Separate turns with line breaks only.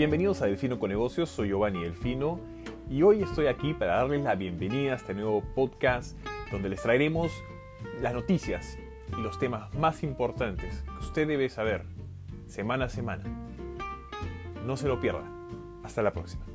Bienvenidos a Delfino con Negocios, soy Giovanni Delfino y hoy estoy aquí para darles la bienvenida a este nuevo podcast donde les traeremos las noticias y los temas más importantes que usted debe saber semana a semana. No se lo pierda. Hasta la próxima.